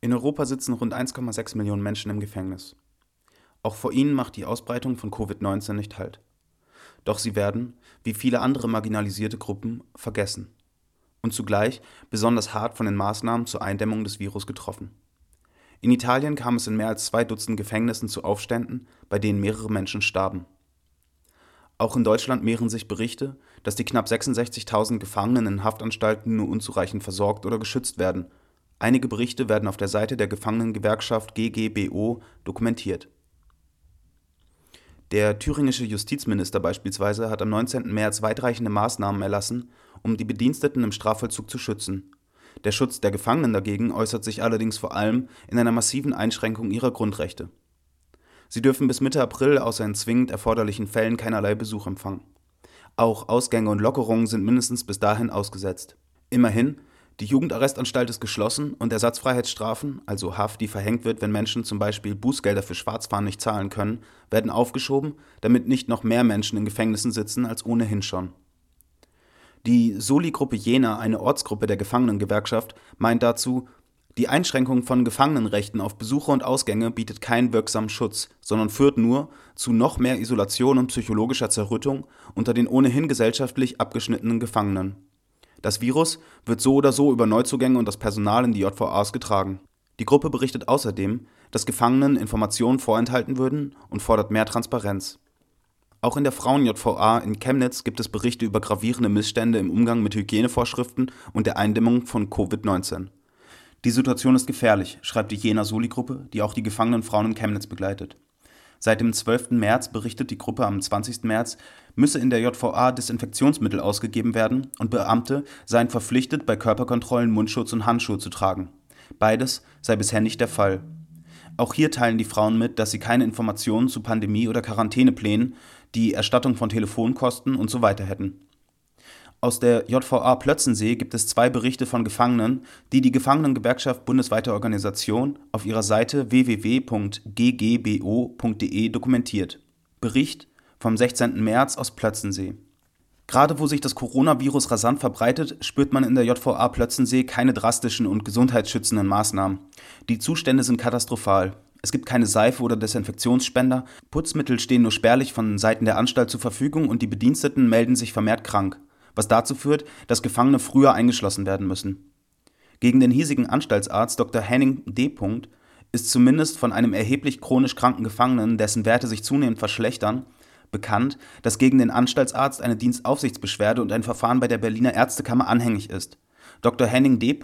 In Europa sitzen rund 1,6 Millionen Menschen im Gefängnis. Auch vor ihnen macht die Ausbreitung von Covid-19 nicht Halt. Doch sie werden, wie viele andere marginalisierte Gruppen, vergessen und zugleich besonders hart von den Maßnahmen zur Eindämmung des Virus getroffen. In Italien kam es in mehr als zwei Dutzend Gefängnissen zu Aufständen, bei denen mehrere Menschen starben. Auch in Deutschland mehren sich Berichte, dass die knapp 66.000 Gefangenen in Haftanstalten nur unzureichend versorgt oder geschützt werden Einige Berichte werden auf der Seite der Gefangenengewerkschaft GGBO dokumentiert. Der thüringische Justizminister beispielsweise hat am 19. März weitreichende Maßnahmen erlassen, um die Bediensteten im Strafvollzug zu schützen. Der Schutz der Gefangenen dagegen äußert sich allerdings vor allem in einer massiven Einschränkung ihrer Grundrechte. Sie dürfen bis Mitte April außer in zwingend erforderlichen Fällen keinerlei Besuch empfangen. Auch Ausgänge und Lockerungen sind mindestens bis dahin ausgesetzt. Immerhin die Jugendarrestanstalt ist geschlossen und Ersatzfreiheitsstrafen, also Haft, die verhängt wird, wenn Menschen zum Beispiel Bußgelder für Schwarzfahren nicht zahlen können, werden aufgeschoben, damit nicht noch mehr Menschen in Gefängnissen sitzen als ohnehin schon. Die Soli-Gruppe Jena, eine Ortsgruppe der Gefangenengewerkschaft, meint dazu, die Einschränkung von Gefangenenrechten auf Besuche und Ausgänge bietet keinen wirksamen Schutz, sondern führt nur zu noch mehr Isolation und psychologischer Zerrüttung unter den ohnehin gesellschaftlich abgeschnittenen Gefangenen. Das Virus wird so oder so über Neuzugänge und das Personal in die JVAs getragen. Die Gruppe berichtet außerdem, dass Gefangenen Informationen vorenthalten würden und fordert mehr Transparenz. Auch in der Frauen-JVA in Chemnitz gibt es Berichte über gravierende Missstände im Umgang mit Hygienevorschriften und der Eindämmung von Covid-19. Die Situation ist gefährlich, schreibt die Jena Soli-Gruppe, die auch die gefangenen Frauen in Chemnitz begleitet. Seit dem 12. März berichtet die Gruppe am 20. März, müsse in der JVA Desinfektionsmittel ausgegeben werden und Beamte seien verpflichtet, bei Körperkontrollen Mundschutz und Handschuhe zu tragen. Beides sei bisher nicht der Fall. Auch hier teilen die Frauen mit, dass sie keine Informationen zu Pandemie- oder Quarantäneplänen, die Erstattung von Telefonkosten und so hätten. Aus der JVA Plötzensee gibt es zwei Berichte von Gefangenen, die die Gefangenengewerkschaft bundesweite Organisation auf ihrer Seite www.ggbo.de dokumentiert. Bericht vom 16. März aus Plötzensee. Gerade wo sich das Coronavirus rasant verbreitet, spürt man in der JVA Plötzensee keine drastischen und gesundheitsschützenden Maßnahmen. Die Zustände sind katastrophal. Es gibt keine Seife oder Desinfektionsspender, Putzmittel stehen nur spärlich von Seiten der Anstalt zur Verfügung und die Bediensteten melden sich vermehrt krank was dazu führt, dass Gefangene früher eingeschlossen werden müssen. Gegen den hiesigen Anstaltsarzt Dr. Henning D. ist zumindest von einem erheblich chronisch kranken Gefangenen, dessen Werte sich zunehmend verschlechtern, bekannt, dass gegen den Anstaltsarzt eine Dienstaufsichtsbeschwerde und ein Verfahren bei der Berliner Ärztekammer anhängig ist. Dr. Henning D.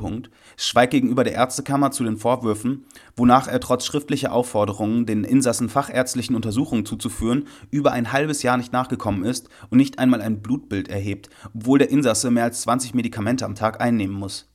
schweigt gegenüber der Ärztekammer zu den Vorwürfen, wonach er trotz schriftlicher Aufforderungen, den Insassen fachärztlichen Untersuchungen zuzuführen, über ein halbes Jahr nicht nachgekommen ist und nicht einmal ein Blutbild erhebt, obwohl der Insasse mehr als 20 Medikamente am Tag einnehmen muss.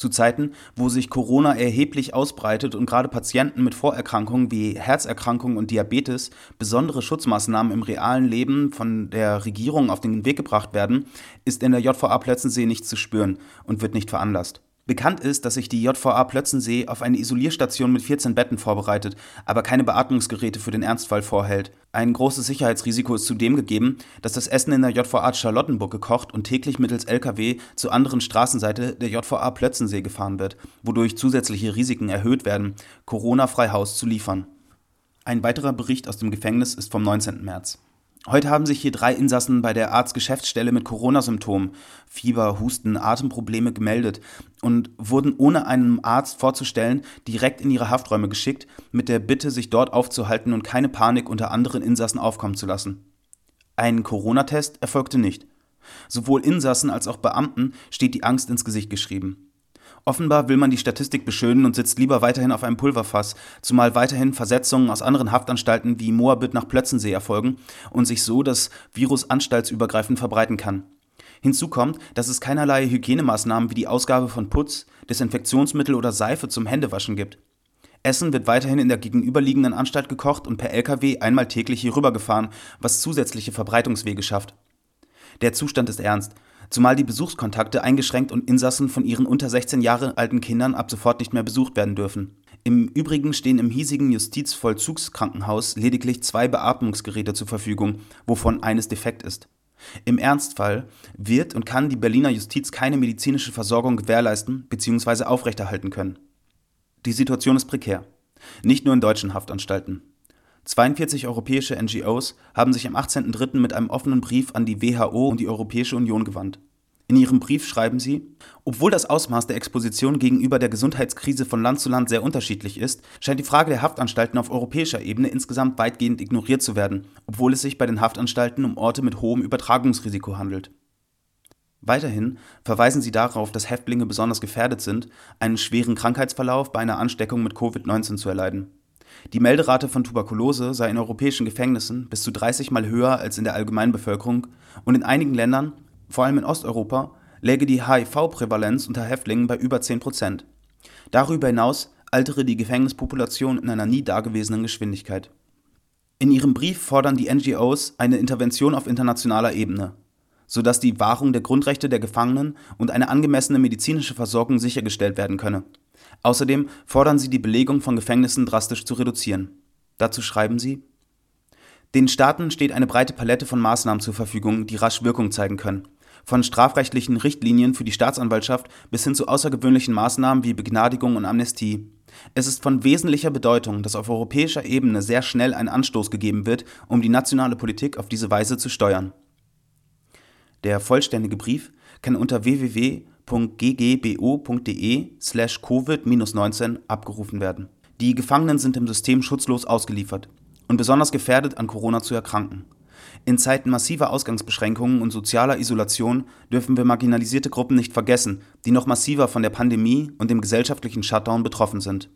Zu Zeiten, wo sich Corona erheblich ausbreitet und gerade Patienten mit Vorerkrankungen wie Herzerkrankungen und Diabetes besondere Schutzmaßnahmen im realen Leben von der Regierung auf den Weg gebracht werden, ist in der JVA Plötzensee nichts zu spüren und wird nicht veranlasst. Bekannt ist, dass sich die JVA Plötzensee auf eine Isolierstation mit 14 Betten vorbereitet, aber keine Beatmungsgeräte für den Ernstfall vorhält. Ein großes Sicherheitsrisiko ist zudem gegeben, dass das Essen in der JVA Charlottenburg gekocht und täglich mittels LKW zur anderen Straßenseite der JVA Plötzensee gefahren wird, wodurch zusätzliche Risiken erhöht werden, Corona-frei Haus zu liefern. Ein weiterer Bericht aus dem Gefängnis ist vom 19. März. Heute haben sich hier drei Insassen bei der Arztgeschäftsstelle mit Corona-Symptomen, Fieber, Husten, Atemprobleme gemeldet und wurden ohne einem Arzt vorzustellen direkt in ihre Hafträume geschickt, mit der Bitte, sich dort aufzuhalten und keine Panik unter anderen Insassen aufkommen zu lassen. Ein Corona-Test erfolgte nicht. Sowohl Insassen als auch Beamten steht die Angst ins Gesicht geschrieben. Offenbar will man die Statistik beschönen und sitzt lieber weiterhin auf einem Pulverfass, zumal weiterhin Versetzungen aus anderen Haftanstalten wie Moabit nach Plötzensee erfolgen und sich so das Virus anstaltsübergreifend verbreiten kann. Hinzu kommt, dass es keinerlei Hygienemaßnahmen wie die Ausgabe von Putz, Desinfektionsmittel oder Seife zum Händewaschen gibt. Essen wird weiterhin in der gegenüberliegenden Anstalt gekocht und per Lkw einmal täglich hier rübergefahren, was zusätzliche Verbreitungswege schafft. Der Zustand ist ernst zumal die Besuchskontakte eingeschränkt und Insassen von ihren unter 16 Jahre alten Kindern ab sofort nicht mehr besucht werden dürfen. Im Übrigen stehen im hiesigen Justizvollzugskrankenhaus lediglich zwei Beatmungsgeräte zur Verfügung, wovon eines defekt ist. Im Ernstfall wird und kann die Berliner Justiz keine medizinische Versorgung gewährleisten bzw. aufrechterhalten können. Die Situation ist prekär. Nicht nur in deutschen Haftanstalten. 42 europäische NGOs haben sich am 18.03. mit einem offenen Brief an die WHO und die Europäische Union gewandt. In ihrem Brief schreiben sie, obwohl das Ausmaß der Exposition gegenüber der Gesundheitskrise von Land zu Land sehr unterschiedlich ist, scheint die Frage der Haftanstalten auf europäischer Ebene insgesamt weitgehend ignoriert zu werden, obwohl es sich bei den Haftanstalten um Orte mit hohem Übertragungsrisiko handelt. Weiterhin verweisen sie darauf, dass Häftlinge besonders gefährdet sind, einen schweren Krankheitsverlauf bei einer Ansteckung mit Covid-19 zu erleiden. Die Melderate von Tuberkulose sei in europäischen Gefängnissen bis zu 30 Mal höher als in der Allgemeinbevölkerung und in einigen Ländern vor allem in Osteuropa, läge die HIV-Prävalenz unter Häftlingen bei über 10 Prozent. Darüber hinaus altere die Gefängnispopulation in einer nie dagewesenen Geschwindigkeit. In ihrem Brief fordern die NGOs eine Intervention auf internationaler Ebene, sodass die Wahrung der Grundrechte der Gefangenen und eine angemessene medizinische Versorgung sichergestellt werden könne. Außerdem fordern sie die Belegung von Gefängnissen drastisch zu reduzieren. Dazu schreiben sie Den Staaten steht eine breite Palette von Maßnahmen zur Verfügung, die rasch Wirkung zeigen können von strafrechtlichen Richtlinien für die Staatsanwaltschaft bis hin zu außergewöhnlichen Maßnahmen wie Begnadigung und Amnestie. Es ist von wesentlicher Bedeutung, dass auf europäischer Ebene sehr schnell ein Anstoß gegeben wird, um die nationale Politik auf diese Weise zu steuern. Der vollständige Brief kann unter www.ggbo.de/covid-19 abgerufen werden. Die Gefangenen sind im System schutzlos ausgeliefert und besonders gefährdet, an Corona zu erkranken. In Zeiten massiver Ausgangsbeschränkungen und sozialer Isolation dürfen wir marginalisierte Gruppen nicht vergessen, die noch massiver von der Pandemie und dem gesellschaftlichen Shutdown betroffen sind